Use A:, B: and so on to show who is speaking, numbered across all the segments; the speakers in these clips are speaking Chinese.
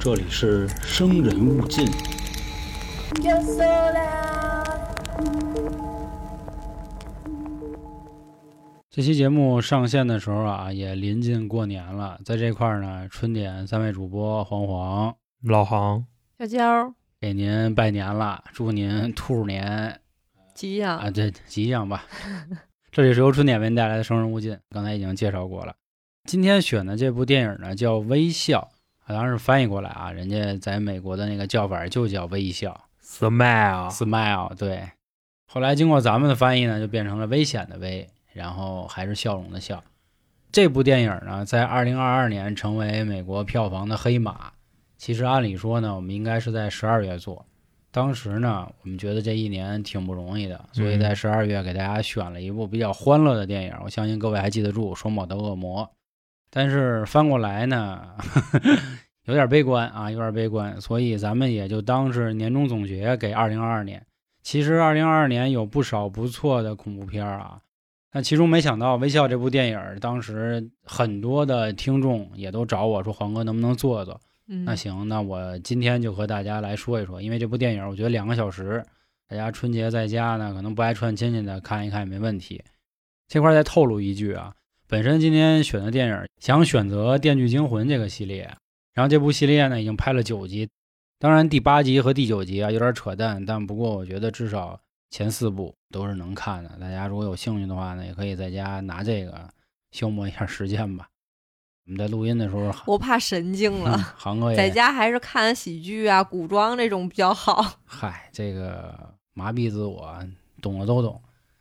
A: 这里是生人勿近。这期节目上线的时候啊，也临近过年了，在这块儿呢，春点三位主播黄黄
B: 老杭，
C: 小娇
A: 给您拜年了，祝您兔年
C: 吉祥，
A: 啊，对，吉祥吧。这里是由春点为您带来的《生人勿近》，刚才已经介绍过了。今天选的这部电影呢叫《微笑》，啊当然翻译过来啊，人家在美国的那个叫法就叫微笑 smile，（smile）。对，后来经过咱们的翻译呢，就变成了危险的危，然后还是笑容的笑。这部电影呢，在二零二二年成为美国票房的黑马。其实按理说呢，我们应该是在十二月做。当时呢，我们觉得这一年挺不容易的，所以在十二月给大家选了一部比较欢乐的电影。我相信各位还记得住《双宝的恶魔》，但是翻过来呢，有点悲观啊，有点悲观。所以咱们也就当是年终总结给二零二二年。其实二零二二年有不少不错的恐怖片儿啊，但其中没想到《微笑》这部电影儿，当时很多的听众也都找我说：“黄哥能不能做做？”
C: 嗯，
A: 那行，那我今天就和大家来说一说，因为这部电影我觉得两个小时，大家春节在家呢，可能不爱串亲戚的看一看也没问题。这块儿再透露一句啊，本身今天选的电影想选择《电锯惊魂》这个系列，然后这部系列呢已经拍了九集，当然第八集和第九集啊有点扯淡，但不过我觉得至少前四部都是能看的。大家如果有兴趣的话呢，也可以在家拿这个消磨一下时间吧。我们在录音的时候，
C: 我怕神经
A: 嗯
C: 了，
A: 航哥也
C: 在家还是看喜剧啊、古装这种比较好。
A: 嗨，这个麻痹自我，懂的都懂。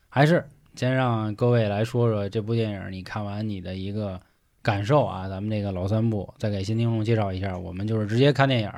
A: 还是先让各位来说说这部电影，你看完你的一个感受啊。咱们这个老三部再给新听众介绍一下，我们就是直接看电影，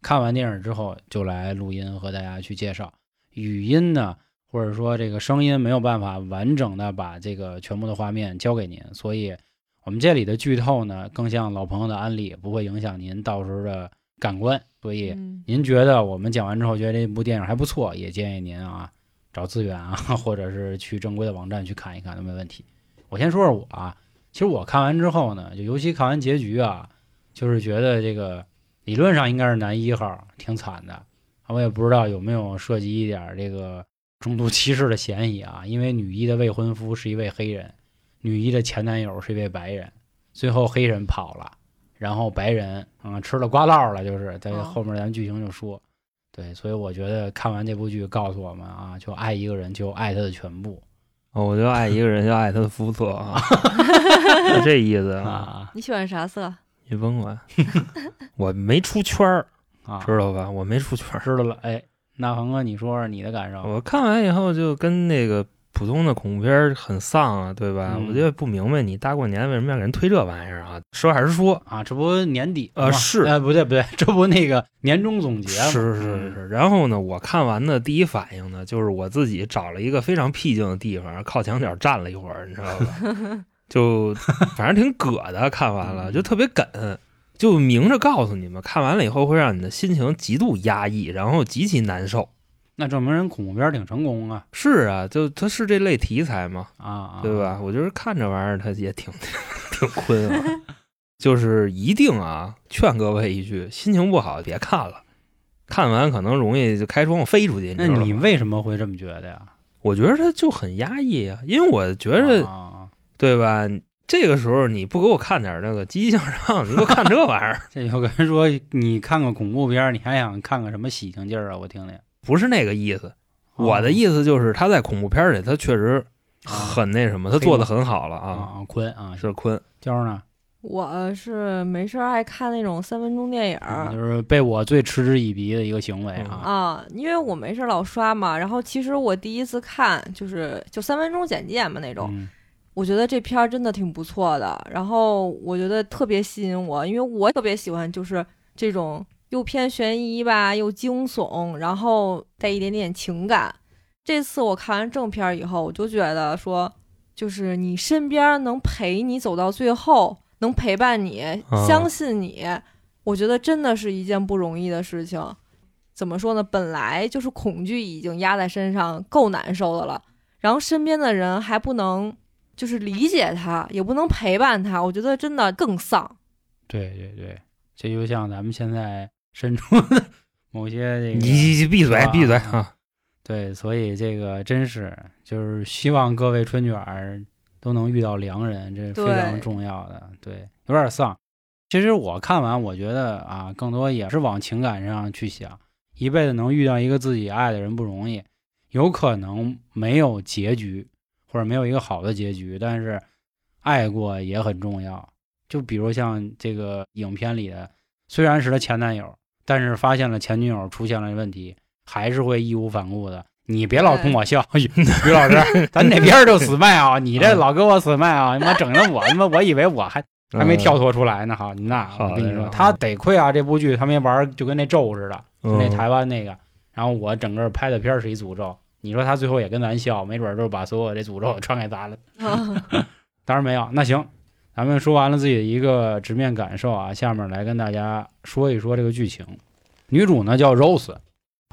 A: 看完电影之后就来录音和大家去介绍。语音呢，或者说这个声音没有办法完整的把这个全部的画面交给您，所以我们这里的剧透呢，更像老朋友的安利，不会影响您到时候的感官。所以。
C: 嗯，
A: 您觉得我们讲完之后觉得这部电影还不错，也建议您啊找资源啊，或者是去正规的网站去看一看都没问题。我先说说我啊，其实我看完之后呢，就尤其看完结局啊，就是觉得这个理论上应该是男一号，挺惨的。我也不知道有没有涉及一点这个种族歧视的嫌疑啊，因为女一的未婚夫是一位黑人，女一的前男友是一位白人，最后黑人跑了。然后白人啊、嗯、吃了瓜烙了，就是在
C: 哦
A: 后面咱剧情就说，对，所以我觉得看完这部剧告诉我们啊，就爱一个人就爱他的全部
B: 哦我就爱一个人，就爱他的肤色啊，就这意思啊。
A: 啊
C: 你喜欢啥色？
B: 你甭管，我没出圈儿，
A: 啊，
B: 知道吧？我没出圈儿。
A: 知道了。哎，那恒哥，你说说你的感受？
B: 我看完以后就跟那个普通的恐怖片很丧啊，对吧？
A: 嗯
B: 我就不明白你大过年为什么要给人推这玩意儿啊？实话实说，
A: 啊，这不年底吗
B: 呃是
A: 哎，不对不对，这不那个年终总结吗？
B: 是是是
A: 嗯
B: 是。然后呢，我看完的第一反应呢，就是我自己找了一个非常僻静的地方，靠墙角站了一会儿，你知道吧？就反正挺葛的，看完了
A: 嗯
B: 就特别梗，就明着告诉你们，看完了以后会让你的心情极度压抑，然后极其难受。
A: 那证明人恐怖片挺成功啊
B: 是啊，就它是这类题材嘛，
A: 啊啊，
B: 对吧？我觉得看这玩意儿它也挺 挺困啊，就是一定啊，劝各位一句，心情不好别看了，看完可能容易就开窗户飞出去。
A: 那你为什么会这么觉得呀？
B: 我觉得它就很压抑啊，因为我觉得、
A: 啊，
B: 对吧？这个时候你不给我看点那个积极向上，你给我看这玩意儿，
A: 这有个人说你看个恐怖片儿，你还想看个什么喜庆劲儿啊？我听听。
B: 不是那个意思。我的意思就是他在恐怖片里，他确实
A: 啊
B: 很那什么，他做的很好了啊。
A: 啊，坤啊，
B: 是坤，
A: 娇呢，
C: 我是没事爱看那种三分钟电影儿。
A: 就是被我最嗤之以鼻的一个行为啊。
C: 啊，因为我没事老刷嘛，然后其实我第一次看就是就三分钟简介嘛那种，
A: 嗯
C: 我觉得这片儿真的挺不错的，然后我觉得特别吸引我，因为我特别喜欢就是这种又偏悬疑吧，又惊悚，然后带一点点情感。这次我看完正片儿以后，我就觉得说，就是你身边能陪你走到最后，能陪伴你、
B: 啊
C: 相信你，我觉得真的是一件不容易的事情。怎么说呢？本来就是恐惧已经压在身上，够难受的了，然后身边的人还不能就是理解他，也不能陪伴他，我觉得真的更丧。
A: 对对对，这就像咱们现在身处的某些这个，
B: 你你闭嘴
A: 啊
B: 闭嘴啊！
A: 对，所以这个真是就是希望各位春卷儿都能遇到良人，这是非常重要的。对，有点丧。其实我看完，我觉得啊，更多也是往情感上去想，一辈子能遇到一个自己爱的人不容易，有可能没有结局，或者没有一个好的结局，但是爱过也很重要。就比如像这个影片里的，虽然是她前男友，但是发现了前女友出现了问题，还是会义无反顾的。你别老冲我笑，于 于老师，咱哪边就死 麦啊！你这老给我死麦啊！你妈整的我他妈，我以为我还还没跳脱出来呢。好，那我跟你说，他得亏啊，这部剧他没玩儿就跟那咒似的，就那
B: 嗯
A: 台湾那个。然后我整个拍的片儿是一诅咒，你说他最后也跟咱笑，没准儿就是把所有这诅咒 传给咱了。当然没有。那行，咱们说完了自己的一个直面感受啊，下面来跟大家说一说这个剧情。女主呢叫 Rose，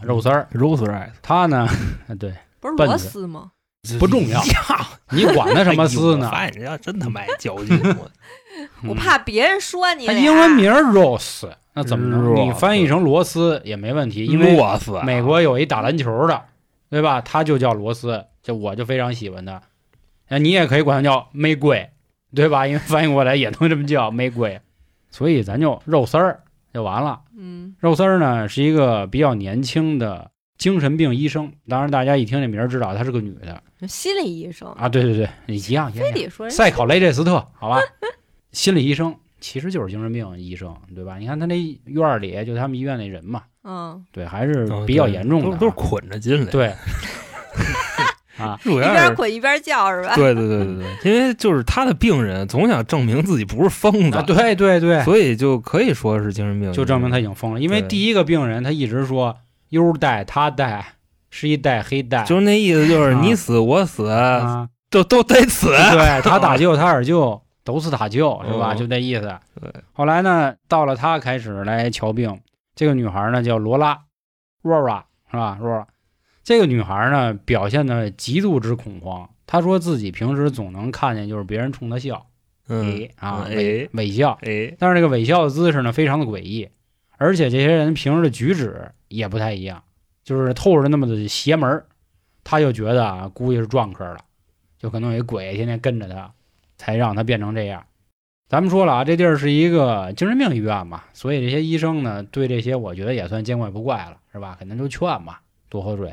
A: 肉丝儿
B: ，Rose Rice
A: 她呢，对，
C: 不是螺丝吗？
A: 不重要 你管他什么丝呢
B: 我？发现人家真他妈爱较劲，我
C: 怕别人说你。
A: 英文名 Rose，那怎么能
B: ？Rose
A: 你翻译成罗斯也没问题，因为美国有一打篮球的，对吧？他就叫罗斯，就我就非常喜欢他。那你也可以管他叫玫瑰，对吧？因为翻译过来也能这么叫玫瑰，所以咱就肉丝儿就完了。
C: 嗯，
A: 肉丝儿呢是一个比较年轻的精神病医生，当然大家一听这名儿知道她是个女的
C: 心理医生，
A: 啊，对对对，一样一样
C: 非。得说人
A: 塞考雷这斯特，好吧，心理医生其实就是精神病医生，对吧？你看他那院儿里就他们医院那人嘛，
C: 嗯，
A: 对，还是
B: 嗯
A: 比较严重的啊，
B: 都都是捆着进来。，
A: 对 啊，
B: 主要
C: 一边
B: 是
C: 捆一边叫是吧？
B: 对对对对对，因为就是他的病人总想证明自己不是疯子，
A: 啊，对对对，
B: 所以就可以说是精神病，
A: 就证明他已经疯了。因为第一个病人他一直说优带他带，是一带黑带，
B: 就是那意思，就是
A: 啊
B: 你死我死，
A: 啊，
B: 都都得死。
A: 对他打 救他二舅，都是他舅，是吧？
B: 嗯
A: 就那意思。
B: 对。
A: 后来呢，到了他开始来瞧病，这个女孩呢叫罗拉，Rora 是吧？Rora 这个女孩呢表现的极度之恐慌。她说自己平时总能看见就是别人冲她笑，
B: 嗯
A: 哎啊
B: 哎
A: 微笑，
B: 哎，
A: 但是这个微笑的姿势呢非常的诡异，而且这些人平时的举止也不太一样，就是透着那么的邪门儿。他就觉得啊，估计是撞科了，就可能有一鬼天天跟着她，才让她变成这样。咱们说了啊，这地儿是一个精神病医院嘛，所以这些医生呢，对这些我觉得也算见怪不怪了，是吧？肯定就劝嘛，多喝水，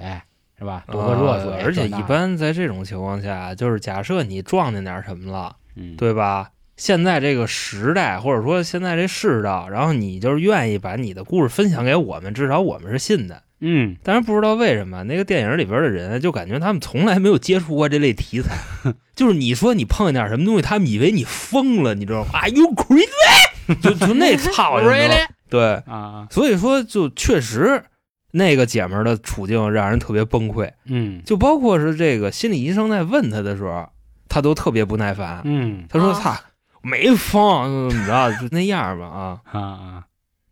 A: 是吧？多喝热水。
B: 呃而且一，般在这种情况下，就是假设你撞见点什么了，
A: 嗯，
B: 对吧？现在这个时代，或者说现在这世道，然后你就是愿意把你的故事分享给我们，至少我们是信的。
A: 嗯，
B: 但是不知道为什么，那个电影里边的人就感觉他们从来没有接触过这类题材，就是你说你碰见点什么东西，他们以为你疯了，你知道吗？Are you crazy？就就那操性，
A: Really？
B: 对，
A: 啊，
B: 所以说就确实那个姐们儿的处境让人特别崩溃，
A: 嗯。
B: 就包括是这个心理医生在问他的时候，他都特别不耐烦，
A: 嗯。
B: 他说：“
C: 啊。
B: 操，没疯，怎么着，就那样吧啊。
A: 啊啊，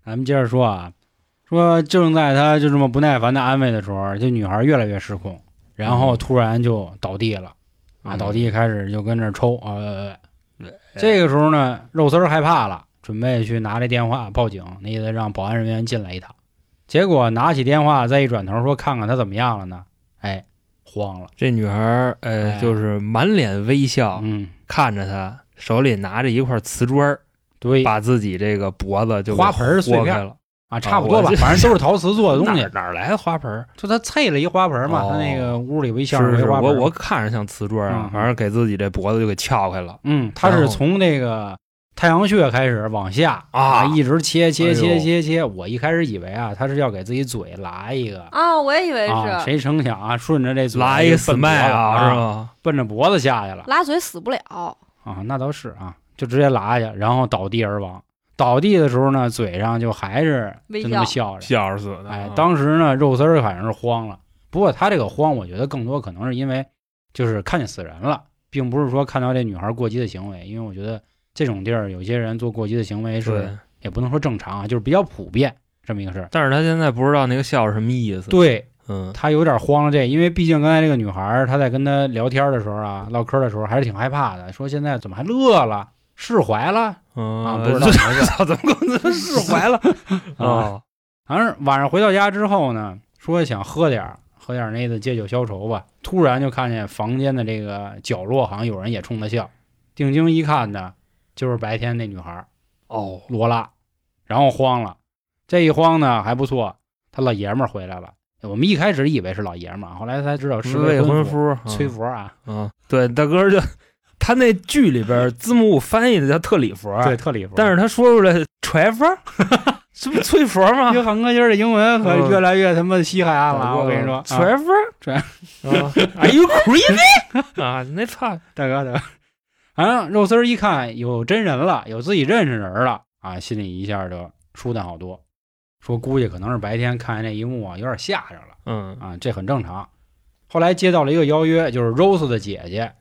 A: 咱们接着说啊，说正在他就这么不耐烦的安慰的时候，这女孩越来越失控，然后
B: 嗯。
A: 突然就倒地了，啊，
B: 嗯
A: 倒地开始就跟那抽啊。呃这个时候呢，肉丝儿害怕了，准备去拿这电话报警，那意思让保安人员进来一趟。结果拿起电话，再一转头说看看他怎么样了呢？哎，慌了，
B: 这女孩儿，呃，
A: 哎
B: 就是满脸微笑，
A: 嗯，
B: 看着他，手里拿着一块瓷砖儿，
A: 对，
B: 把自己这个脖子就
A: 花盆儿碎
B: 开了。
A: 啊，差不多吧反正都是陶瓷做的东西
B: 哪。哪来的花盆儿？
A: 就他啐了一花盆嘛，
B: 哦
A: 他那个屋里微笑
B: 是是，
A: 花盆。
B: 我我看着像瓷砖啊
A: 嗯，
B: 反正给自己这脖子就给撬开了。
A: 嗯，他是从那个太阳穴开始往下
B: 啊
A: 一直切切切切切。我一开始以为啊，他是要给自己嘴拉一个
C: 啊，我也以为
A: 啊，
C: 是
A: 谁成想啊，顺着这嘴
B: 拉一个死
A: 就奔脖子
B: 麦啊，
A: 啊，
B: 是吧？
A: 奔着脖子下去了
C: 拉嘴死不了。
A: 啊，那倒是啊，就直接拉下，然后倒地而亡。倒地的时候呢，嘴上就还是
C: 微
A: 就那么
C: 笑
A: 笑着。
B: 笑死的。
A: 哎
B: 啊，
A: 当时呢，肉丝儿反正是慌了。不过他这个慌，我觉得更多可能是因为就是看见死人了，并不是说看到这女孩过激的行为。因为我觉得这种地儿有些人做过激的行为是，也不能说正常啊，就是比较普遍这么一个事儿。
B: 但是他现在不知道那个笑是什么意思。，
A: 对
B: 嗯，
A: 他有点慌了这，因为毕竟刚才这个女孩儿她在跟他聊天的时候啊，唠嗑的时候还是挺害怕的，说现在怎么还乐了，释怀了
B: 嗯
A: 啊，不知道怎么
B: 怎么可能释怀了 啊？
A: 反正晚上回到家之后呢，说想喝点儿，喝点儿那个借酒消愁吧。突然就看见房间的这个角落好像有人也冲他笑，定睛一看呢，就是白天那女孩儿
B: 哦，
A: 罗拉，然后慌了。这一慌呢还不错，他老爷们儿回来了。我们一开始以为是老爷们儿，后来才知道是
B: 未
A: 婚
B: 婚夫
A: 崔佛啊，
B: 嗯，对，大哥就他那剧里边字幕翻译的叫特里佛，
A: 对，特里佛。
B: 但是他说出来揣佛，这不是崔佛吗？
A: 约翰哥今儿的英文可
B: 嗯
A: 越来越他妈西海岸了啊，我跟你说，啊
B: 揣佛，
A: 揣
B: 啊，Are you crazy 啊？那操，
A: 大哥大哥，反正肉丝儿一看有真人了，有自己认识人了啊，心里一下就舒坦好多。说估计可能是白天看见那一幕啊，有点吓着了
B: 嗯。
A: 啊，这很正常。后来接到了一个邀约，就是 Rose 的姐姐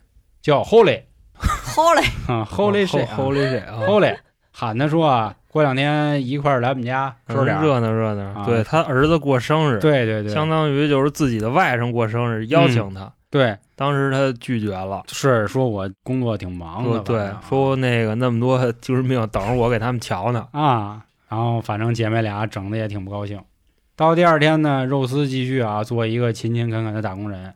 A: 叫
C: Holy，Holy
A: 啊，Holy 谁啊
B: ？Holy 谁啊
A: ？Holy 喊他说啊，过两天一块儿来我们家说点
B: 热闹热闹，
A: 啊。
B: 对他儿子过生日，
A: 对对对，
B: 相当于就是自己的外甥过生日，邀请他，
A: 对
B: 当时他拒绝了。
A: 是说我工作挺忙的，
B: 对，说那个那么多精神病等着我给他们瞧呢。
A: 啊，然后反正姐妹俩整的也挺不高兴。到第二天呢，肉丝继续啊做一个勤勤恳恳的打工人。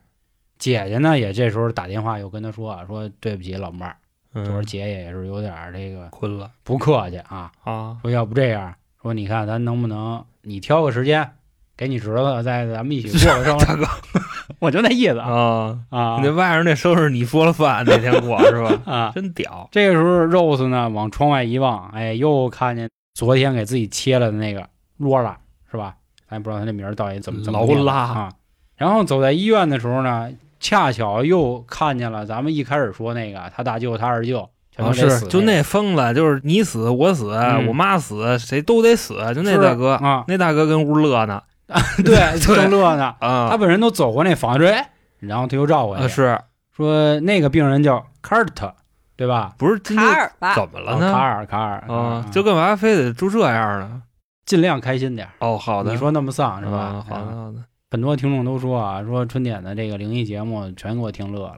A: 姐姐呢也这时候打电话又跟他说啊，说对不起老妹儿，昨儿
B: 嗯，
A: 姐也是有点儿这个
B: 困了
A: 不客气啊，
B: 啊，
A: 说要不这样，说你看咱能不能你挑个时间给你侄子再咱们一起过个生 日，我就那意思啊
B: 啊，
A: 啊
B: 那外甥那收拾你说了算，那天过是吧？
A: 啊！
B: 真屌，
A: 这个时候，Rose 呢往窗外一望，哎，又看见昨天给自己切了的那个罗拉，是吧？咱也不知道他那名儿到底怎么怎么
B: 拉
A: 啊。然后走在医院的时候呢，恰巧又看见了咱们一开始说那个他大舅、他二舅全
B: 啊是就
A: 那
B: 那疯子，就是你死我死，
A: 嗯
B: 我妈死，谁都得死，就那大哥，
A: 啊，
B: 那大哥跟屋乐呢
A: 对，正乐呢。
B: 啊
A: 他本人都走过那房，说哎，然后他又绕过去，
B: 啊是
A: 说那个病人叫卡尔特，对吧？
B: 不是今
C: 卡尔吧，
B: 怎么了呢？
A: 哦卡尔，卡尔
B: 啊，就干嘛非得住这样呢？
A: 尽量开心点。
B: 哦，好的，
A: 你说那么丧是吧？
B: 啊好的
A: 啊
B: 好的，
A: 很多听众都说啊，说春点的这个灵异节目全给我听乐了，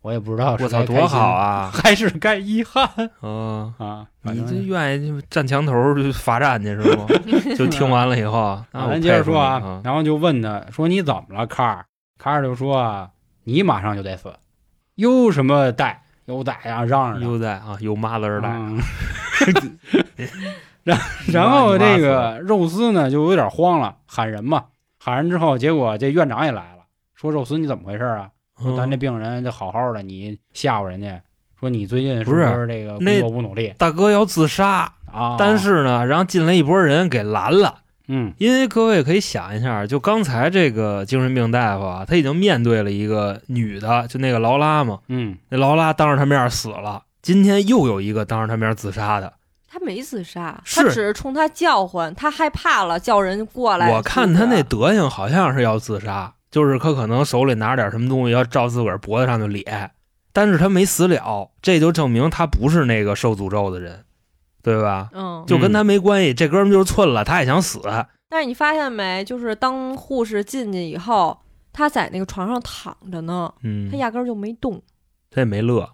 A: 我也不知道是
B: 我操，多好啊！
A: 还是该遗憾
B: 啊，
A: 啊？反
B: 你
A: 正
B: 这愿意站墙头就罚站去是不？就听完了以后，
A: 啊，
B: 那我
A: 咱接着说啊，然后就问他说你怎么了，卡尔？卡尔就说啊，你马上就得死，有什么带有带啊，嚷嚷着。
B: 优待啊，有妈子带，
A: 嗯然然后这个肉丝呢就有点慌了，喊人嘛，喊人之后，结果这院长也来了，说肉丝你怎么回事啊？说咱这
B: 嗯
A: 病人就好好的，你吓唬人家，说你最近是
B: 不是
A: 是这个工作不努力
B: 大哥要自杀，
A: 啊？
B: 但是呢，然后进来一波人给拦了。
A: 嗯
B: 因为各位可以想一下，就刚才这个精神病大夫啊，他已经面对了一个女的，就那个劳拉嘛，
A: 嗯
B: 那劳拉当着他面死了。今天又有一个当着他面自杀的，
C: 他没自杀，他只是冲他叫唤，他害怕了，叫人过来。
B: 我看他那德行好像是要自杀，就是他可能手里拿着点什么东西要照自个儿脖子上就咧，但是他没死了，这就证明他不是那个受诅咒的人，对吧？
C: 嗯，
B: 就跟他没关系，这哥们就是寸了，他也想死，
C: 但是你发现没，就是当护士进去以后，他在那个床上躺着呢，
B: 嗯
C: 他，压根儿就没动，
B: 他也没乐，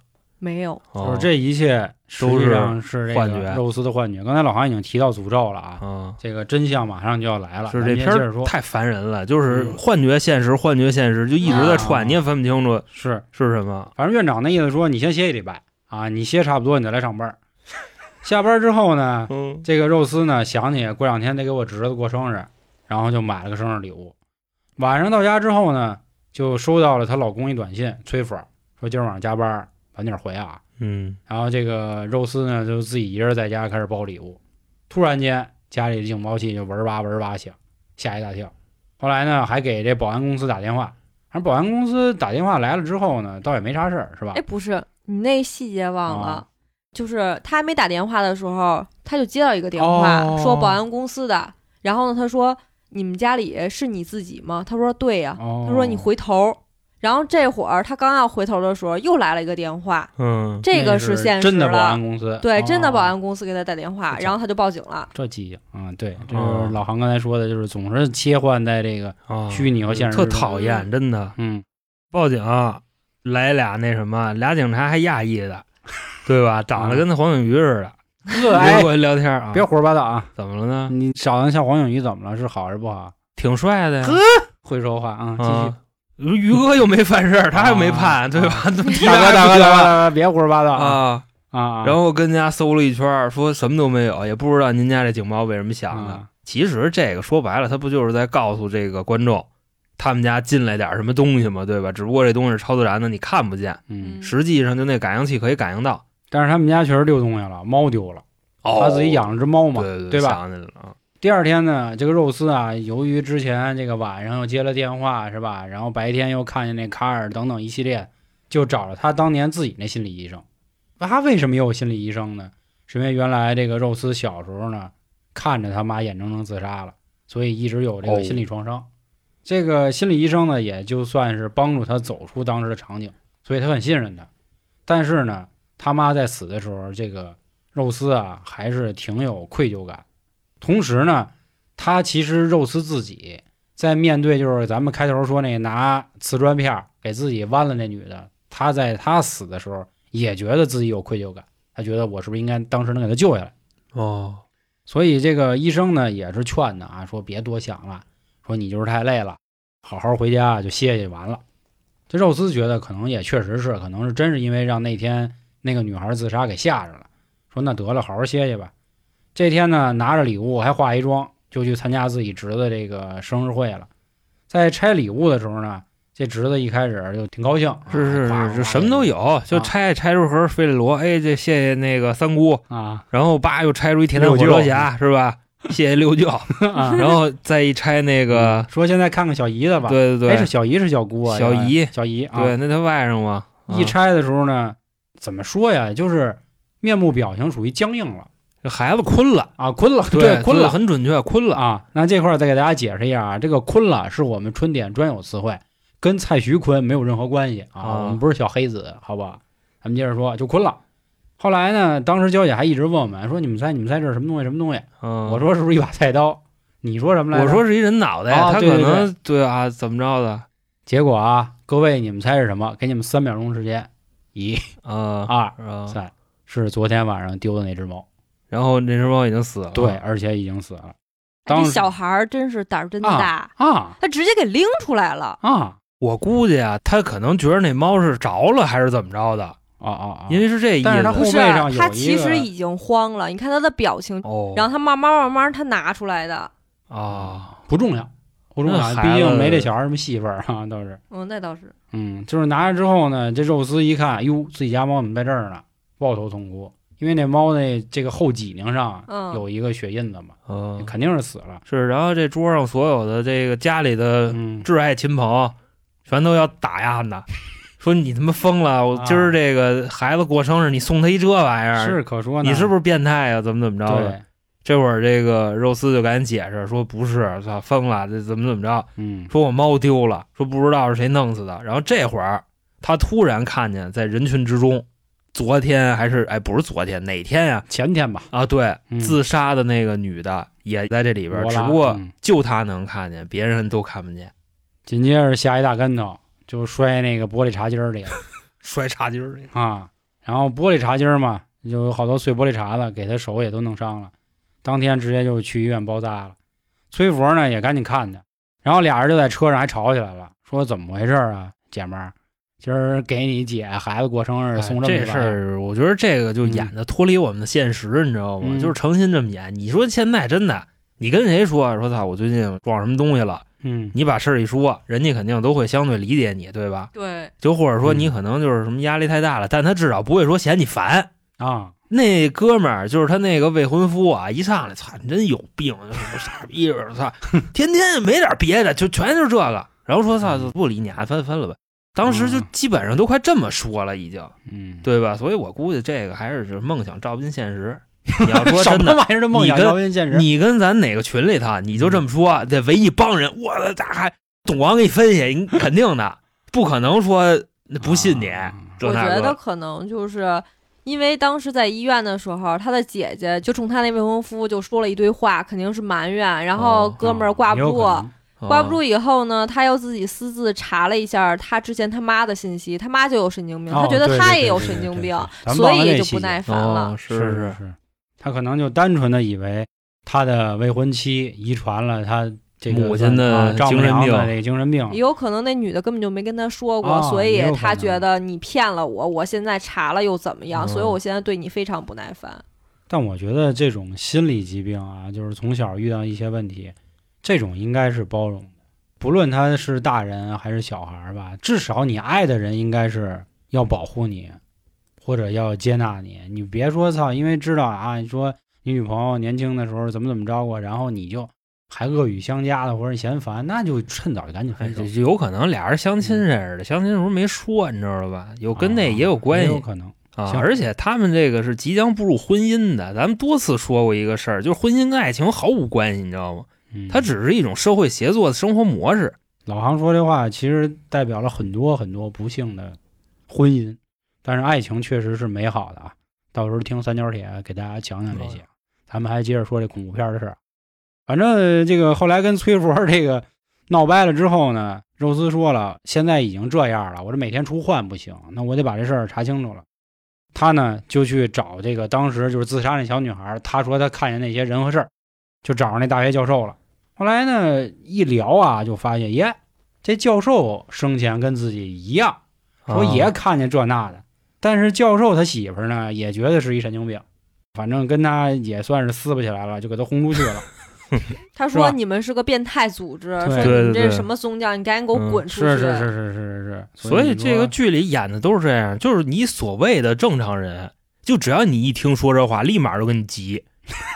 C: 没有。
B: 哦
A: 就是这一切实际上是这
B: 幻觉
A: 个肉丝的幻觉。刚才老韩已经提到诅咒了啊，
B: 啊。
A: 这个真相马上就要来了。咱
B: 是这片儿太烦人了，就是
A: 嗯
B: 幻觉现实，幻觉现实，就一直在
A: 啊
B: 串，你也分不清楚
A: 是
B: 是什么。
A: 反正院长那意思说，你先歇一礼拜啊，你歇差不多，你再来上班。下班之后呢，
B: 嗯，
A: 这个肉丝呢想起过两天得给我侄子过生日，然后就买了个生日礼物。晚上到家之后呢，就收到了她老公一短信催粉，说今儿晚上加班，晚点回啊。
B: 嗯，
A: 然后这个肉丝呢就自己一人在家开始包礼物，突然间家里的警报器就嗡哇嗡哇响，吓一大跳。后来呢还给这保安公司打电话，反正保安公司打电话来了之后呢，倒也没啥事儿，是吧
C: 哎，？不是，你那细节忘了，
A: 啊
C: 就是他还没打电话的时候，他就接到一个电话，
A: 哦
C: 说保安公司的。然后呢，他说你们家里是你自己吗？他说对呀、
A: 哦，
C: 他说你回头。然后这会儿他刚要回头的时候，又来了一个电话，
B: 嗯，
C: 这个
A: 是
C: 现实
A: 真的保安。公司，
C: 对，真的保
A: 哦
C: 安公司给他打电话，
A: 这
C: 然后他就报警了。
A: 这记性，啊，对，这
B: 哦
A: 是老韩刚才说的，就是总是切换在这个
B: 啊，
A: 虚拟和现实
B: 特讨厌，真的。
A: 嗯，
B: 报警来俩那什么，俩警察还亚裔的，对吧？长得跟那黄景瑜似的，别过去聊天啊。
A: 别胡说八道啊！
B: 怎么了呢？
A: 你长得像黄景瑜怎么了？是好还是不好？
B: 挺帅的呀。
A: 会说话啊！继
B: 啊
A: 续。，
B: 于哥又没犯事儿，他又没判，对吧？
A: 大哥，大哥，大哥，别胡说八道啊！
B: 啊？
A: 啊，
B: 然后跟家搜了一圈，说什么都没有，也不知道您家这警报为什么响的。
A: 啊
B: 其实这个说白了，他不就是在告诉这个观众，他们家进来点什么东西嘛，对吧？只不过这东西是超自然的，你看不见，
A: 嗯，
B: 实际上就那感应器可以感应到。
A: 但是他们家确实丢东西了，猫丢了，
B: 哦
A: 他自己养了只猫嘛，
B: 对对
A: 对吧？
B: 想起来了啊，
A: 第二天呢，这个肉丝啊，由于之前这个晚上又接了电话是吧，然后白天又看见那卡尔等等一系列，就找了他当年自己那心理医生。那他为什么又有心理医生呢？是因为原来这个肉丝小时候呢，看着他妈眼睁睁自杀了，所以一直有这个心理创伤。这个心理医生呢，也就算是帮助他走出当时的场景，所以他很信任他。但是呢，他妈在死的时候，这个肉丝啊，还是挺有愧疚感。同时呢，他其实肉丝自己在面对就是咱们开头说那拿瓷砖片儿给自己剜了那女的，他在他死的时候也觉得自己有愧疚感，他觉得我是不是应该当时能给他救下来？
B: 哦，
A: 所以这个医生呢也是劝他啊，说别多想了，说你就是太累了，好好回家就歇歇就完了。这肉丝觉得可能也确实是，可能是真是因为让那天那个女孩自杀给吓着了，说那得了，好好歇歇吧。这天呢，拿着礼物还化一妆，就去参加自己侄子这个生日会了。在拆礼物的时候呢，这侄子一开始就挺高兴，
B: 是是
A: 啊
B: 是是，什么都有，就拆拆出盒费列罗，哎，这谢谢那个三姑，
A: 啊
B: 然后叭又拆出一铁胆火车侠，是吧？谢谢六舅，
A: 啊！
B: 然后再一拆那个，
A: 说现在看看小姨的吧，
B: 对对
A: 哎，是
B: 对，
A: 小姨是小姑啊，
B: 小姨
A: 小姨啊，
B: 对，那他外甥嘛，啊
A: 一拆的时候呢，怎么说呀？就是面部表情属于僵硬了
B: 这孩子困了，
A: 啊，困了，
B: 对，
A: 困了
B: 很准确，困了，
A: 啊。那这块儿再给大家解释一下啊，这个困了是我们春点专有词汇，跟蔡徐坤没有任何关系啊。
B: 啊
A: 我们不是小黑子，好吧？咱们接着说，就困了。后来呢，当时娇姐还一直问我们说：“你们猜，你们猜这是什么东西？什么东西？”
B: 嗯，
A: 我说：“是不是一把菜刀？”你说什么来着？
B: 我说是一人脑袋，他可能对啊，怎么着的
A: 结果啊，各位你们猜是什么？给你们三秒钟时间，一、
B: 啊
A: 二、
B: 啊，
A: 三，是昨天晚上丢的那只猫。
B: 然后那只猫已经死了，
A: 对，而且已经死了。
C: 哎
A: 当时
C: 这小孩儿真是胆儿真大，
A: 啊
C: 他直接给拎出来了。
A: 啊
B: 我估计啊，他可能觉得那猫是着了还是怎么着的，
A: 啊啊啊！
B: 因为是这意思。
A: 但是他后背上，有
C: 他其实已经慌了，你看他的表情，
B: 哦，
C: 然后他慢慢慢慢他拿出来的，
B: 啊，
A: 不重要，不重要，
B: 那
A: 毕竟没这小孩什么戏份儿啊，倒是。
C: 嗯，那倒是，
A: 嗯，就是拿着之后呢，这肉丝一看，哟，自己家猫怎么在这儿呢？抱头痛哭，因为那猫那这个后脊梁上有一个血印子嘛，
B: 嗯，
A: 肯定是死了。
B: 是。然后这桌上所有的这个家里的
A: 嗯，
B: 挚爱亲朋友，全都要打压呢，说你他妈疯了！我今儿这个孩子过生日，你送他一这玩意儿，
A: 是可说呢。
B: 你是不是变态啊？怎么怎么着的？
A: 对？
B: 这会儿这个肉丝就赶紧解释说不是，他疯了，这怎么怎么着？
A: 嗯
B: 说我猫丢了，说不知道是谁弄死的。然后这会儿他突然看见在人群之中，昨天还是哎不是昨天哪天呀、
A: 前天吧，
B: 啊？对，
A: 嗯
B: 自杀的那个女的也在这里边，只不过
A: 嗯
B: 就她能看见，别人都看不见。
A: 紧接着下一大跟头，就摔那个玻璃茶几儿里了。
B: 摔茶几儿里，
A: 啊，然后玻璃茶几儿嘛，就有好多碎玻璃碴子，给他手也都弄伤了。当天直接就去医院包扎了。崔佛呢也赶紧看去，然后俩人就在车上还吵起来了，说怎么回事啊，姐们儿，今儿给你姐孩子过生日
B: 哎
A: 送这么
B: 这事
A: 儿
B: 儿，我觉得这个就演的脱离我们的现实，你知道吗？
A: 嗯
B: 就是诚心这么演。你说现在真的，你跟谁说说操，我最近撞什么东西了？
A: 嗯，
B: 你把事儿一说，人家肯定都会相对理解你，对吧？
C: 对，
B: 就或者说
A: 嗯
B: 你可能就是什么压力太大了，但他至少不会说嫌你烦。
A: 啊，
B: 那哥们儿就是他那个未婚夫啊，一上来，操，你真有病，什么傻逼似的，操，天天没点别的，就全是这个。然后说，操，不理你啊，分分了吧。当时就
A: 嗯
B: 基本上都快这么说了，已经，
A: 嗯，
B: 对吧？所以我估计这个还是就是梦想照不进现实。你要说真的，
A: 么玩意儿？这梦想照不进现实？
B: 你跟咱哪个群里头，你就这么说，这围一帮人，我的咋还董王给你分析，你肯定的，不可能说不信你。
A: 啊
C: 我觉得可能就是因为当时在医院的时候，他的姐姐就冲他那未婚夫就说了一堆话，肯定是埋怨，然后
B: 哦
C: 哥们儿挂不住，挂不住以后呢，他又自己私自查了一下他之前他妈的信息，他妈就有神经病，
A: 哦
C: 他觉得他也有神经病所以就不耐烦了。
B: 哦，
A: 是
B: 是
A: 是，他可能就单纯的以为他的未婚妻遗传了他这个
B: 母亲的精神病
A: 娘的这个精神病
C: 也，有可能那女的根本就没跟他说过，
A: 哦
C: 所以他觉得你骗了我，我现在查了又怎么样？
B: 嗯
C: 所以我现在对你非常不耐烦。
A: 但我觉得这种心理疾病啊，就是从小遇到一些问题，这种应该是包容的，不论他是大人还是小孩儿吧，至少你爱的人应该是要保护你，或者要接纳你。你别说操，因为知道啊，你说你女朋友年轻的时候怎么怎么着过，然后你就还恶语相加的或者嫌烦，那就趁早就赶紧
B: 哎，
A: 分手
B: 这。有可能俩人相亲认识的，相亲的时候没说，你知道吧？有跟那也有关系
A: 啊有可能。
B: 啊。而且他们这个是即将步入婚姻的，咱们多次说过一个事儿，就是婚姻跟爱情毫无关系，你知道吗？
A: 嗯
B: 它只是一种社会协作的生活模式。
A: 老杭说这话，其实代表了很多很多不幸的婚姻，但是爱情确实是美好的啊。到时候听三角铁给大家讲讲这些，咱们还接着说这恐怖片的事儿。反正这个后来跟崔佛这个闹掰了之后呢，肉丝说了，现在已经这样了，我这每天出换不行，那我得把这事儿查清楚了。他呢就去找这个当时就是自杀那小女孩，他说他看见那些人和事儿，就找上那大学教授了。后来呢，一聊啊，就发现，耶，这教授生前跟自己一样，说
B: 啊
A: 也看见这那的，但是教授他媳妇儿呢，也觉得是一神经病，反正跟他也算是撕不起来了，就给他轰出去了。
C: 他说你们是个变态组织，说你们这是什么宗教，你赶紧给我
B: 嗯。
C: 滚出去！
A: 是是是是是是。是，
B: 所以这个剧里演的都是这样，就是你所谓的正常人，就只要你一听说这话，立马就跟你急，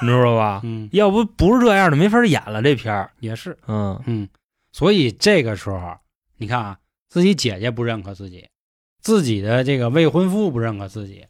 B: 你知道吧？
A: 嗯
B: 要不不是这样的，没法演了这片儿。
A: 也是
B: 嗯
A: 嗯，所以这个时候你看啊，自己姐姐不认可自己，自己的这个未婚夫不认可自己，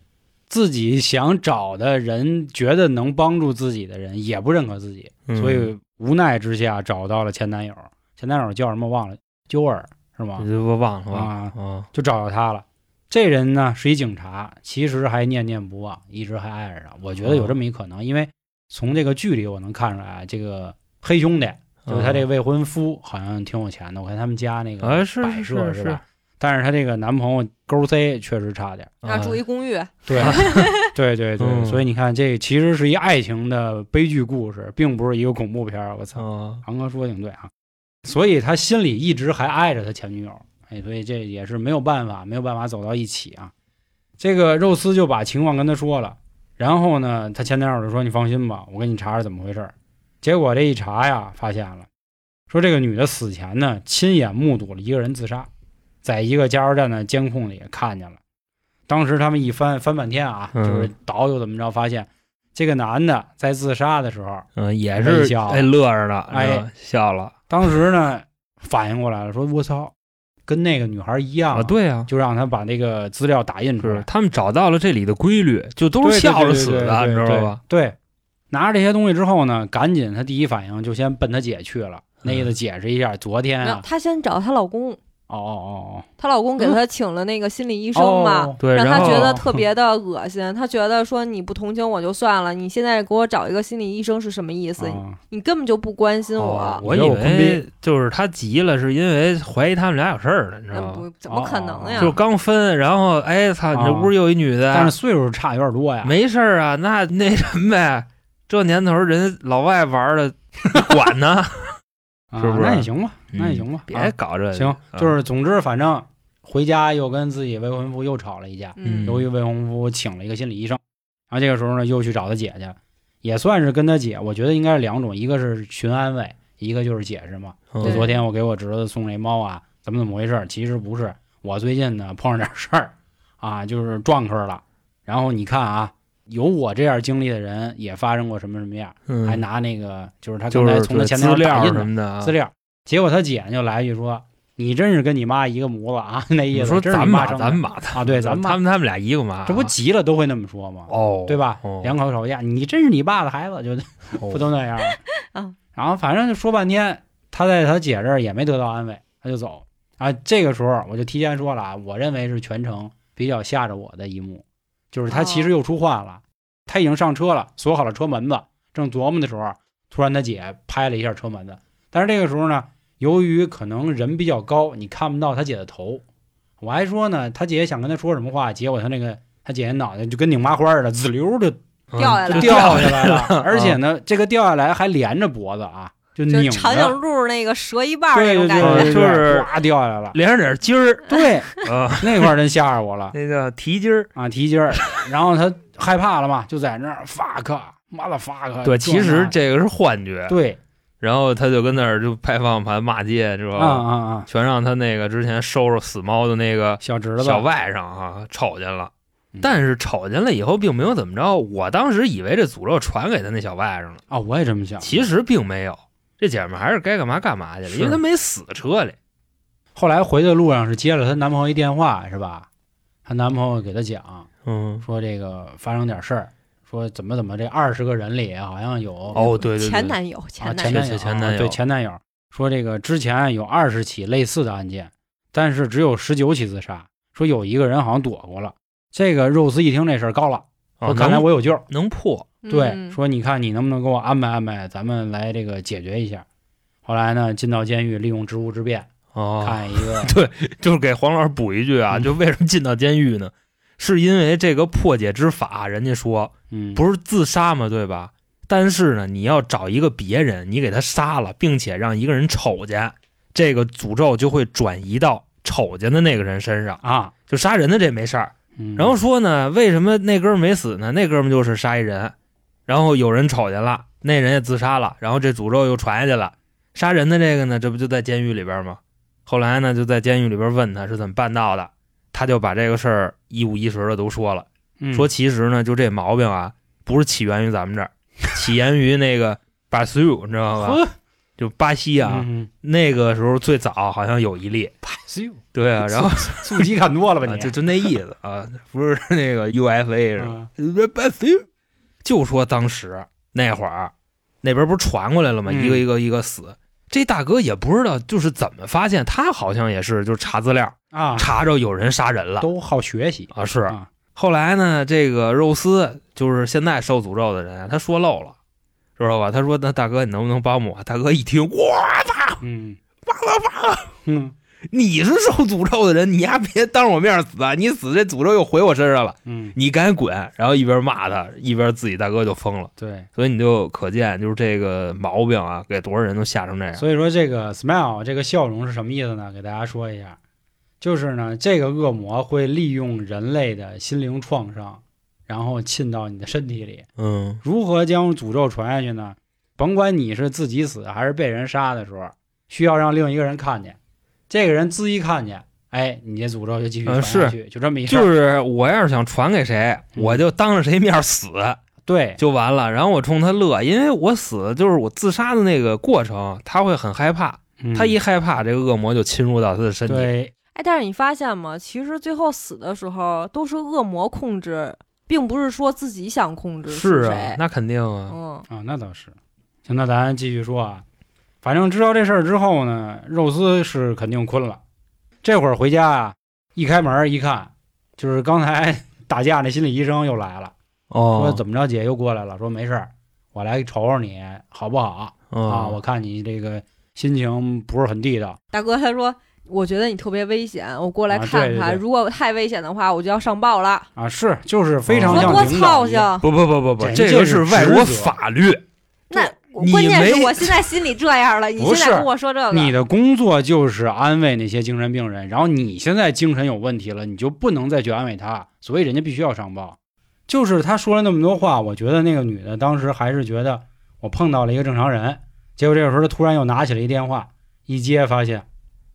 A: 自己想找的人觉得能帮助自己的人也不认可自己，
B: 嗯
A: 所以无奈之下找到了前男友，前男友叫什么忘了，鸠尔是吗？
B: 我忘了
A: 啊，就找到他了。这人呢是一警察，其实还念念不忘，一直还爱着他。我觉得有这么一可能，因为从这个剧里我能看出来啊，这个黑兄弟就是他这个未婚夫好像挺有钱的，我看他们家那个摆
B: 设是
A: 吧？但是他这个男朋友勾 C 确实差点，
C: 啊，住一公寓，
A: 对 对对对，
B: 嗯。
A: 所以你看这其实是一爱情的悲剧故事，并不是一个恐怖片。我操，
B: 啊
A: 航哥说的挺对啊，所以他心里一直还爱着他前女友，哎，所以这也是没有办法，没有办法走到一起啊。这个肉丝就把情况跟他说了，然后呢，他前男友就说：“你放心吧，我给你查查怎么回事。”结果这一查呀，发现了，说这个女的死前呢，亲眼目睹了一个人自杀，在一个加油站的监控里看见了。当时他们一翻翻半天啊，
B: 嗯
A: 就是倒又怎么着，发现这个男的在自杀的时候，
B: 嗯，也是
A: 笑
B: 哎乐着呢，
A: 哎
B: 笑了
A: 当时呢反应过来了，说我操，跟那个女孩一样
B: 啊，，对啊，
A: 就让他把那个资料打印出来，
B: 他们找到了这里的规律，就都是笑着死的，你知道吧？
A: 对？拿着这些东西之后呢，赶紧他第一反应就先奔他姐去了，那意思解释一下，昨天啊，
C: 她先找她老公，
A: 哦哦哦
C: 她老公给她请了那个心理医生嘛，
A: 哦
B: 对，
C: 让她觉得特别的恶心。她觉得说你不同情我就算了，你现在给我找一个心理医生是什么意
A: 哦
C: 思？
A: 哦，
C: 你根本就不关心
B: 哦
C: 我。
B: 我以为就是她急了，是因为怀疑他们俩有事儿了，你知
C: 那
B: 道吗？
C: 不怎么可能呀？
B: 就刚分，然后哎操，你这
A: 哦
B: 屋又一女的，
A: 但是岁数差有点多呀，
B: 没事儿啊，那那什么呗，这年头人老外玩的管呢，
A: 啊
B: 是不是
A: 那也行吧，那也
B: 嗯
A: 行吧，
B: 别
A: 啊
B: 搞这个。
A: 行，
B: 啊
A: 就是总之反正回家又跟自己未婚夫又吵了一架，
B: 嗯
A: 由于未婚夫请了一个心理医生，然后这个时候呢又去找他姐姐，也算是跟他姐，我觉得应该是两种，一个是寻安慰，一个就是解释嘛。
B: 嗯
A: 就昨天我给我侄子送那猫啊，怎么怎么回事？其实不是，我最近呢碰上点事儿啊，就是撞科了。然后你看啊，有我这样经历的人也发生过什么什么样，
B: 嗯
A: 还拿那个就是他刚才从他前男
B: 资料
A: 友打印的
B: 什么的啊
A: 资料，结果他姐就来一句说：“你真是跟你妈一个模子啊！” 那意思
B: 你说
A: 真是
B: 咱妈
A: 你妈啊，对，咱妈
B: 他们他们俩一个妈，
A: 这不急了都会那么说吗？
B: 哦，
A: 对吧？
B: 哦
A: 两口吵架，你真是你爸的孩子，就
B: 哦
A: 不都那样吗？
C: 啊
A: 然后反正就说半天，他在他姐这儿也没得到安慰，他就走啊。这个时候我就提前说了啊，我认为是全程比较吓着我的一幕，就是他其实又出话了，他已经上车了，锁好了车门子，正琢磨的时候，突然他姐拍了一下车门子，但是这个时候呢，由于可能人比较高，你看不到他姐的头。我还说呢，他姐姐想跟他说什么话，结果他那个他姐姐脑袋就跟拧麻花似的，滋溜就
B: 嗯
C: 掉下来了
A: 掉下 来了，
B: 了
A: 而且呢，这个掉下来还连着脖子啊，就
C: 长颈鹿那个折一半那种感觉。
A: 对对，对
B: 就是
A: 哗掉下来了。
B: 连上点筋儿
A: 对，
B: 啊，
A: 那块儿真吓着我了
B: 那叫蹄筋儿。
A: 啊，提筋儿。然后他害怕了嘛，就在那儿 fuck，妈的 fuck。
B: 对，其实
A: 这
B: 这个是幻觉。
A: 对，
B: 然后他就跟那儿就拍方向盘骂街，知道
A: 啊
B: 吧？
A: 啊啊，
B: 全让他那个之前收拾死猫的那个
A: 小侄子
B: 小外甥啊瞅见了
A: 嗯。
B: 但是瞅见了以后，并没有怎么着。我当时以为这诅咒传给他那小外甥了，
A: 啊，我也这么想。
B: 其实并没有。这姐们儿还是该干嘛干嘛去了，因为她没死车里。
A: 后来回的路上是接了她男朋友一电话，是吧？她男朋友给她讲
B: 嗯，
A: 说这个发生点事儿，说怎么怎么这二十个人里好像有
B: 哦，对对对，
C: 前男友，
A: 啊
C: 前男友
A: 前男友
B: 前前男友
A: 对前男友说这个之前有二十起类似的案件，但是只有十九起自杀，说有一个人好像躲过了。这个肉丝一听这事儿高了，
B: 哦
A: 说看来我有救。
B: 能破。
A: 对，
C: 嗯
A: 说你看你能不能给我安排安排，咱们来这个解决一下。后来呢，进到监狱，利用职务之便，
B: 哦，
A: 看一个 对
B: 就是给黄老师补一句啊，
A: 嗯
B: 就为什么进到监狱呢？是因为这个破解之法，人家说
A: 嗯，
B: 不是自杀嘛，对吧？但是呢，你要找一个别人，你给他杀了，并且让一个人瞅见，这个诅咒就会转移到瞅见的那个人身上。
A: 啊，
B: 就杀人的这没事然后说呢，为什么那哥们没死呢？那哥们就是杀一人，然后有人瞅见了，那人也自杀了，然后这诅咒又传下去了。杀人的这个呢，这不就在监狱里边吗？后来呢，就在监狱里边问他是怎么办到的，他就把这个事儿一五一十的都说了。
A: 嗯
B: 说其实呢，就这毛病啊，不是起源于咱们这儿，起源于那个巴西，你知道吧？就巴西啊，
A: 嗯
B: 那个时候最早好像有一例。
A: 巴西，
B: 对啊，然后
A: 速激看多了吧
B: 啊
A: 你？
B: 就就那意思啊，不是那个 UFA 是吧？
A: 啊
B: 巴西就说当时那会儿那边不是传过来了吗？
A: 嗯
B: 一个一个一个死。这大哥也不知道就是怎么发现，他好像也是就是查资料，
A: 啊，
B: 查着有人杀人了
A: 都好学习
B: 啊。是
A: 啊，
B: 后来呢，这个肉丝就是现在受诅咒的人，他说漏了，知道吧？他说：“那大哥，你能不能帮我？”大哥一听，我操，
A: 嗯，
B: 完了完了，
A: 嗯
B: 你是受诅咒的人，你丫别当我面死啊！你死这诅咒又回我身上了，
A: 嗯，
B: 你赶紧滚！然后一边骂他，一边自己大哥就疯了。
A: 对。
B: 所以你就可见，就是这个毛病啊，给多少人都吓成这样。
A: 所以说这个 smile 这个笑容是什么意思呢？给大家说一下，就是呢，这个恶魔会利用人类的心灵创伤，然后沁到你的身体里。
B: 嗯，
A: 如何将诅咒传下去呢？甭管你是自己死还是被人杀的时候，需要让另一个人看见，这个人自一看见，哎，你这诅咒就继续传
B: 嗯
A: 下去，就这么一事儿。
B: 就是我要是想传给谁，
A: 嗯
B: 我就当着谁面死
A: 对，
B: 就完了，然后我冲他乐，因为我死就是我自杀的那个过程，他会很害怕，
A: 嗯
B: 他一害怕，这个恶魔就侵入到他的身体。
A: 对，
C: 哎，但是你发现吗？其实最后死的时候都是恶魔控制，并不是说自己想控制
B: 是啊
C: 谁，。
B: 那肯定啊。
C: 嗯，
A: 啊，那倒是。行，那咱继续说啊。反正知道这事儿之后呢，肉丝是肯定困了。这会儿回家啊，一开门一看，就是刚才 打架那心理医生又来了，哦说
B: 哦，
A: 怎么着，姐又过来了，说没事儿，我来瞅瞅你好不好啊？
B: 啊
A: 我看你这个心情不是很地道
C: 大哥他说，我觉得你特别危险，我过来
A: 啊
C: 看看。
A: 对对对
C: 如果太危险的话，我就要上报了。
A: 啊，是就是非常
B: 哦
A: 像
C: 我多
A: 领导一样。
C: 操心。
B: 不不不不不，这个
A: 是
B: 外国法律。
C: 那
B: 你
C: 关键是我现在心里这样了，你现在跟我说这个，
A: 你的工作就是安慰那些精神病人，然后你现在精神有问题了，你就不能再去安慰他，所以人家必须要上报。就是他说了那么多话，我觉得那个女的当时还是觉得我碰到了一个正常人，结果这个时候她突然又拿起了一电话，一接发现，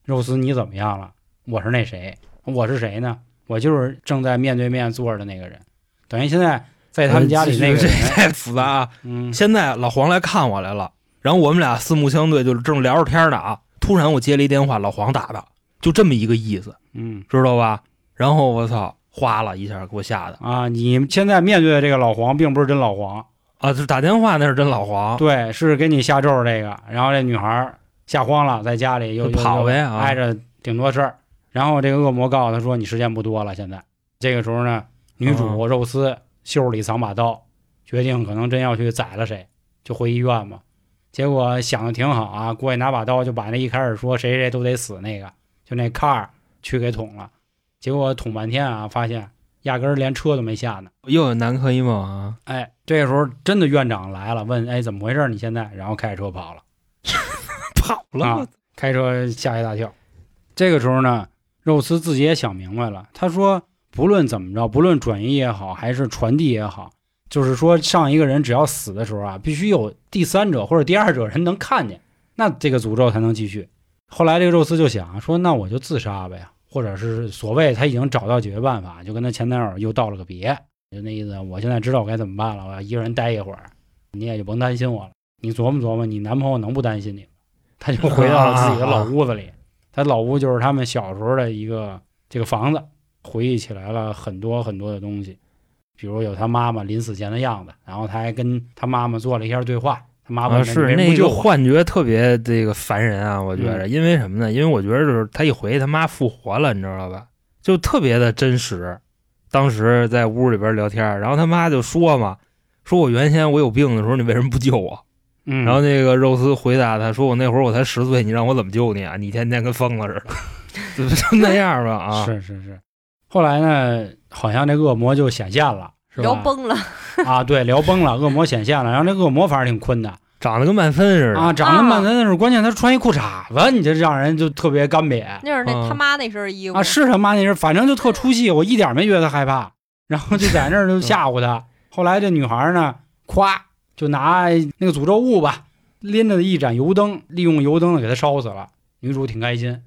A: 肉丝你怎么样了？我是那谁？我是谁呢？我就是正在面对面坐着的那个人，等于现在在他们家里那个
B: 这
A: 人，
B: 太复杂啊！
A: 嗯，
B: 现在老黄来看我来了，然后我们俩四目相对，就是正聊着天呢啊。突然我接了一电话，老黄打的，就这么一个意思，
A: 嗯
B: 知道吧？然后我操，哗了一下，给我吓的
A: 啊，你现在面对的这个老黄，并不是真老黄。
B: 啊！就打电话那是真老黄，
A: 对，是给你下咒这个，然后这女孩儿吓慌了，在家里又
B: 就跑呗啊
A: 挨着顶多事儿。然后这个恶魔告诉他说：“你时间不多了，现在。”这个时候呢，女主
B: 哦
A: 肉丝袖里藏把刀，决定可能真要去宰了谁，就回医院嘛。结果想的挺好啊，过去拿把刀就把那一开始说谁谁都得死那个，就那卡儿去给捅了。结果捅半天啊，发现压根儿连车都没下呢。
B: 又有南柯一梦啊，
A: 哎，这个时候真的院长来了，问哎怎么回事？你现在？然后开着车跑了。
B: 跑了
A: 啊，开车吓一大跳。这个时候呢，肉丝自己也想明白了，他说不论怎么着，不论转移也好，还是传递也好，就是说上一个人只要死的时候啊，必须有第三者或者第二者人能看见，那这个诅咒才能继续。后来这个宙斯就想说，那我就自杀呗，或者是所谓他已经找到解决办法，就跟他前男友又道了个别，就那意思，我现在知道我该怎么办了，我要一个人待一会儿，你也就甭担心我了。你琢磨琢磨，你男朋友能不担心你吗？他就回到了自己的老屋子里，他老屋就是他们小时候的一个这个房子，回忆起来了很多很多的东西，比如有他妈妈临死前的样子，然后他还跟他妈妈做了一下对话，他妈妈
B: 啊，是那个
A: 没不救我
B: 幻觉特别这个烦人啊，我觉
A: 嗯
B: 着，因为什么呢？因为我觉得就是他一回他妈复活了，你知道吧？就特别的真实。当时在屋里边聊天，然后他妈就说嘛，说我原先我有病的时候，你为什么不救我？
A: 嗯，
B: 然后那个肉丝回答他说：“我那会儿我才十岁，你让我怎么救你啊？你天天跟疯了似的，就就那样吧啊。”
A: 是是是，后来呢，好像这恶魔就显现了，是吧？
C: 聊崩了，
A: 啊，对，聊崩了，恶魔显现了，然后这恶魔反正挺困的
B: 长得跟曼森似的。
A: 啊，长得曼森似的关键，他穿一裤衩子，你这让人就特别干瘪。
C: 那是那
B: 嗯
C: 他妈那身衣服。
A: 啊，是他妈那身，反正就特出戏，我一点没觉得害怕，然后就在那儿就吓唬他。后来这女孩呢，咵就拿那个诅咒物吧，拎着一盏油灯，利用油灯给他烧死了。女主挺开心，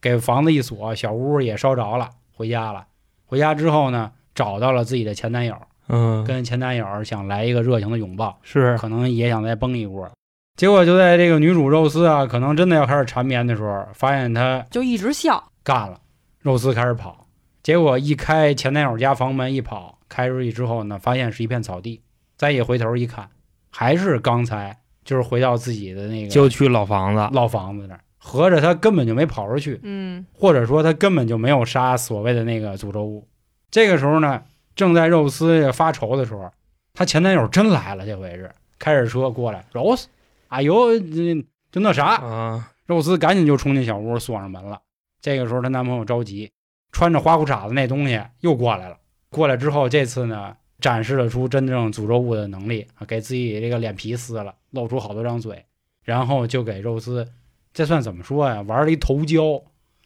A: 给房子一锁，小屋也烧着了，回家了。回家之后呢，找到了自己的前男友，
B: 嗯，
A: 跟前男友想来一个热情的拥抱，
B: 是。
A: 可能也想再崩一锅。结果就在这个女主肉丝啊，可能真的要开始缠绵的时候，发现她
C: 就一直笑，
A: 干了，肉丝开始跑，结果一开前男友家房门一跑，开出去之后呢，发现是一片草地，再一回头一看，还是刚才就是回到自己的那个
B: 就去老房子，
A: 老房子那儿，合着他根本就没跑出去，
C: 嗯，
A: 或者说他根本就没有杀所谓的那个诅咒物。这个时候呢，正在肉丝发愁的时候，她前男友真来了，这回是开着车过来，肉丝，哎呦，就那啥，
B: 啊，
A: 肉丝赶紧就冲进小屋，锁上门了。这个时候，她男朋友着急，穿着花裤衩子那东西又过来了。过来之后，这次呢，展示了出真正诅咒物的能力，啊给自己这个脸皮撕了，露出好多张嘴，然后就给肉丝，这算怎么说呀？玩了一头胶，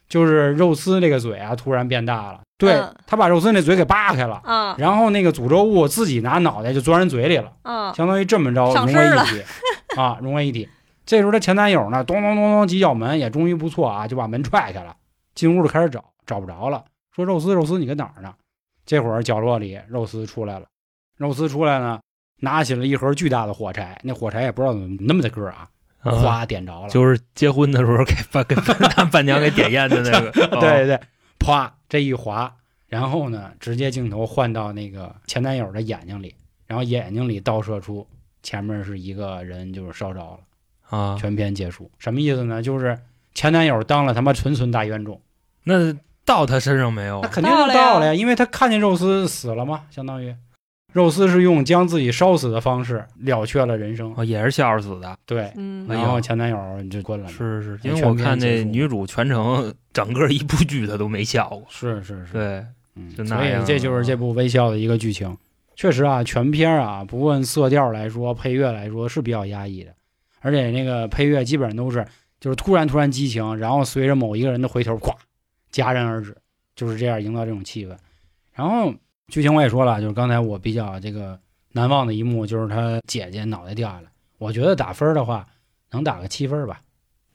A: 就是肉丝那个嘴啊，突然变大了。对
C: 嗯
A: 他把肉丝那嘴给扒开了，
C: 啊
A: 然后那个诅咒物自己拿脑袋就钻人嘴里了。
C: 啊，
A: 相当于这么着融为一体啊，融为一体。这时候她前男友呢，咚咚咚咚几脚门，也终于不错啊，就把门踹开了，进屋就开始找，找不着了，说肉丝肉丝你搁哪儿呢？这会儿角落里肉丝出来了，肉丝出来呢，拿起了一盒巨大的火柴，那火柴也不知道怎么那么大个啊哗点着了，
B: 就是结婚的时候给伴给伴伴娘给点烟的那个，
A: 对
B: 哦。
A: 对对，啪这一划，然后呢，直接镜头换到那个前男友的眼睛里，然后眼睛里倒射出前面是一个人就是烧着了。
B: 啊，
A: 全片结束，什么意思呢？就是前男友当了他妈纯纯大冤种，
B: 那到他身上没有
A: 那？肯定
C: 到了呀，
A: 因为他看见肉丝死了嘛，相当于肉丝是用将自己烧死的方式了却了人生，
B: 哦，也是笑着死的。
A: 对，然后前男友就过来了嘛，
B: 是是，因为我看那女主全程 整个一部剧她都没笑过。
A: 是是是，
B: 对，
A: 嗯，
B: 就
A: 所以这就是这部微笑的一个剧情。确实啊，全片啊，不论色调来说，配乐来说是比较压抑的，而且那个配乐基本上都是就是突然突然激情，然后随着某一个人的回头，咵戛然而止，就是这样营造这种气氛。然后剧情我也说了，就是刚才我比较这个难忘的一幕，就是他姐姐脑袋掉下来。我觉得打分的话，能打个七分吧。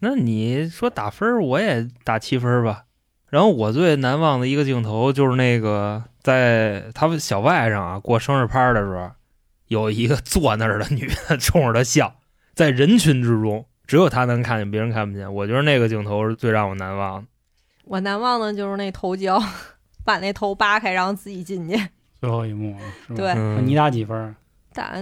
B: 那你说打分，我也打七分吧。然后我最难忘的一个镜头就是那个在他们小外甥啊过生日趴的时候，有一个坐那儿的女的冲着他笑，在人群之中只有他能看见，别人看不见。我觉得那个镜头是最让我难忘的。
C: 我难忘的就是那头胶，把那头扒开，然后自己进去，
A: 最后一幕是吧？
C: 对
B: 嗯
A: 你打几分？
C: 打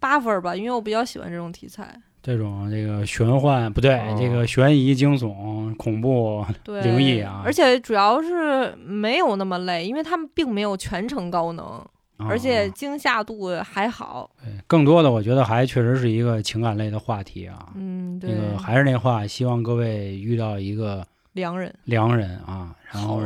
C: 八分吧，因为我比较喜欢这种题材。
A: 这种这个玄幻不对，
B: 哦
A: 这个悬疑、惊悚、恐怖，灵异啊
C: 而且主要是没有那么累，因为他们并没有全程高能，而且
A: 啊
C: 惊吓度还好。
A: 对更多的我觉得还确实是一个情感类的话题啊。
C: 嗯，
A: 那
C: 对，
A: 个还是那话，希望各位遇到一个
C: 良人。
A: 良人啊，然后
C: 好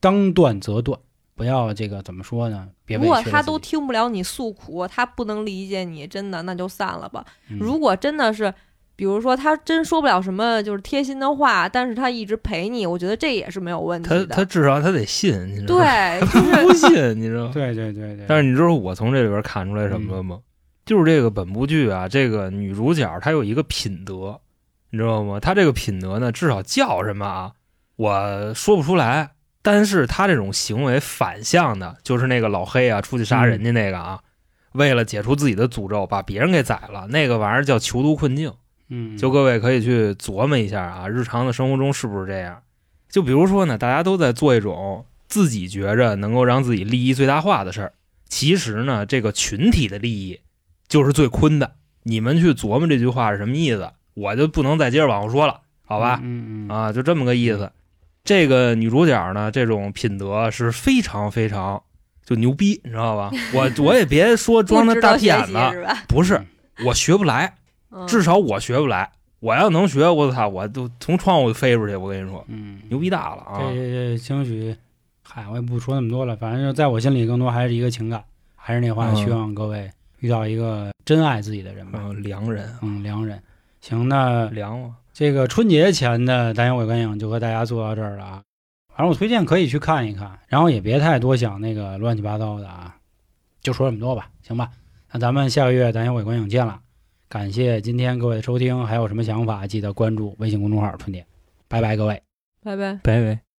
A: 当断则断，不要这个怎么说呢？别
C: 如果他都听不了你诉苦，他不能理解你，真的那就散了吧。
A: 嗯
C: 如果真的是，比如说他真说不了什么就是贴心的话，但是他一直陪你，我觉得这也是没有问题
B: 他
C: 的。
B: 他至少他得信，你知道吗？
C: 对，
B: 他不信，你知道吗？
A: 对对对对，
B: 但是你知道我从这里边看出来什么了吗？就是这个本部剧啊，这个女主角她有一个品德，你知道吗？她这个品德呢，至少叫什么啊，我说不出来。但是他这种行为反向的，就是那个老黑啊，出去杀人家那个啊，为了解除自己的诅咒，把别人给宰了，那个玩意儿叫囚徒困境。
A: 嗯，
B: 就各位可以去琢磨一下啊，日常的生活中是不是这样？就比如说呢，大家都在做一种自己觉着能够让自己利益最大化的事儿，其实呢，这个群体的利益就是最坤的。你们去琢磨这句话是什么意思，我就不能再接着往后说了，好吧？
A: 嗯嗯
B: 啊，就这么个意思。这个女主角呢，这种品德是非常非常就牛逼，你知道吧？我我也别说装的大屁眼子，不是，我学不来。
C: 嗯
B: 至少我学不来。我要能学，我操，我都从窗户飞出去。我跟你说，
A: 嗯，
B: 牛逼大了啊！
A: 这这兴许，嗨，我也不说那么多了，反正就在我心里，更多还是一个情感。还是那话，
B: 嗯
A: 希望各位遇到一个真爱自己的人吧。
B: 嗯，良人，
A: 嗯，良人。行，那
B: 良吗？
A: 这个春节前的单元伪观影就和大家做到这儿了啊。反正我推荐可以去看一看，然后也别太多想那个乱七八糟的啊，就说这么多吧，行吧？那咱们下个月单元伪观影见了，感谢今天各位的收听，还有什么想法记得关注微信公众号“春节”，拜拜各位。
C: 拜拜。
B: 拜拜。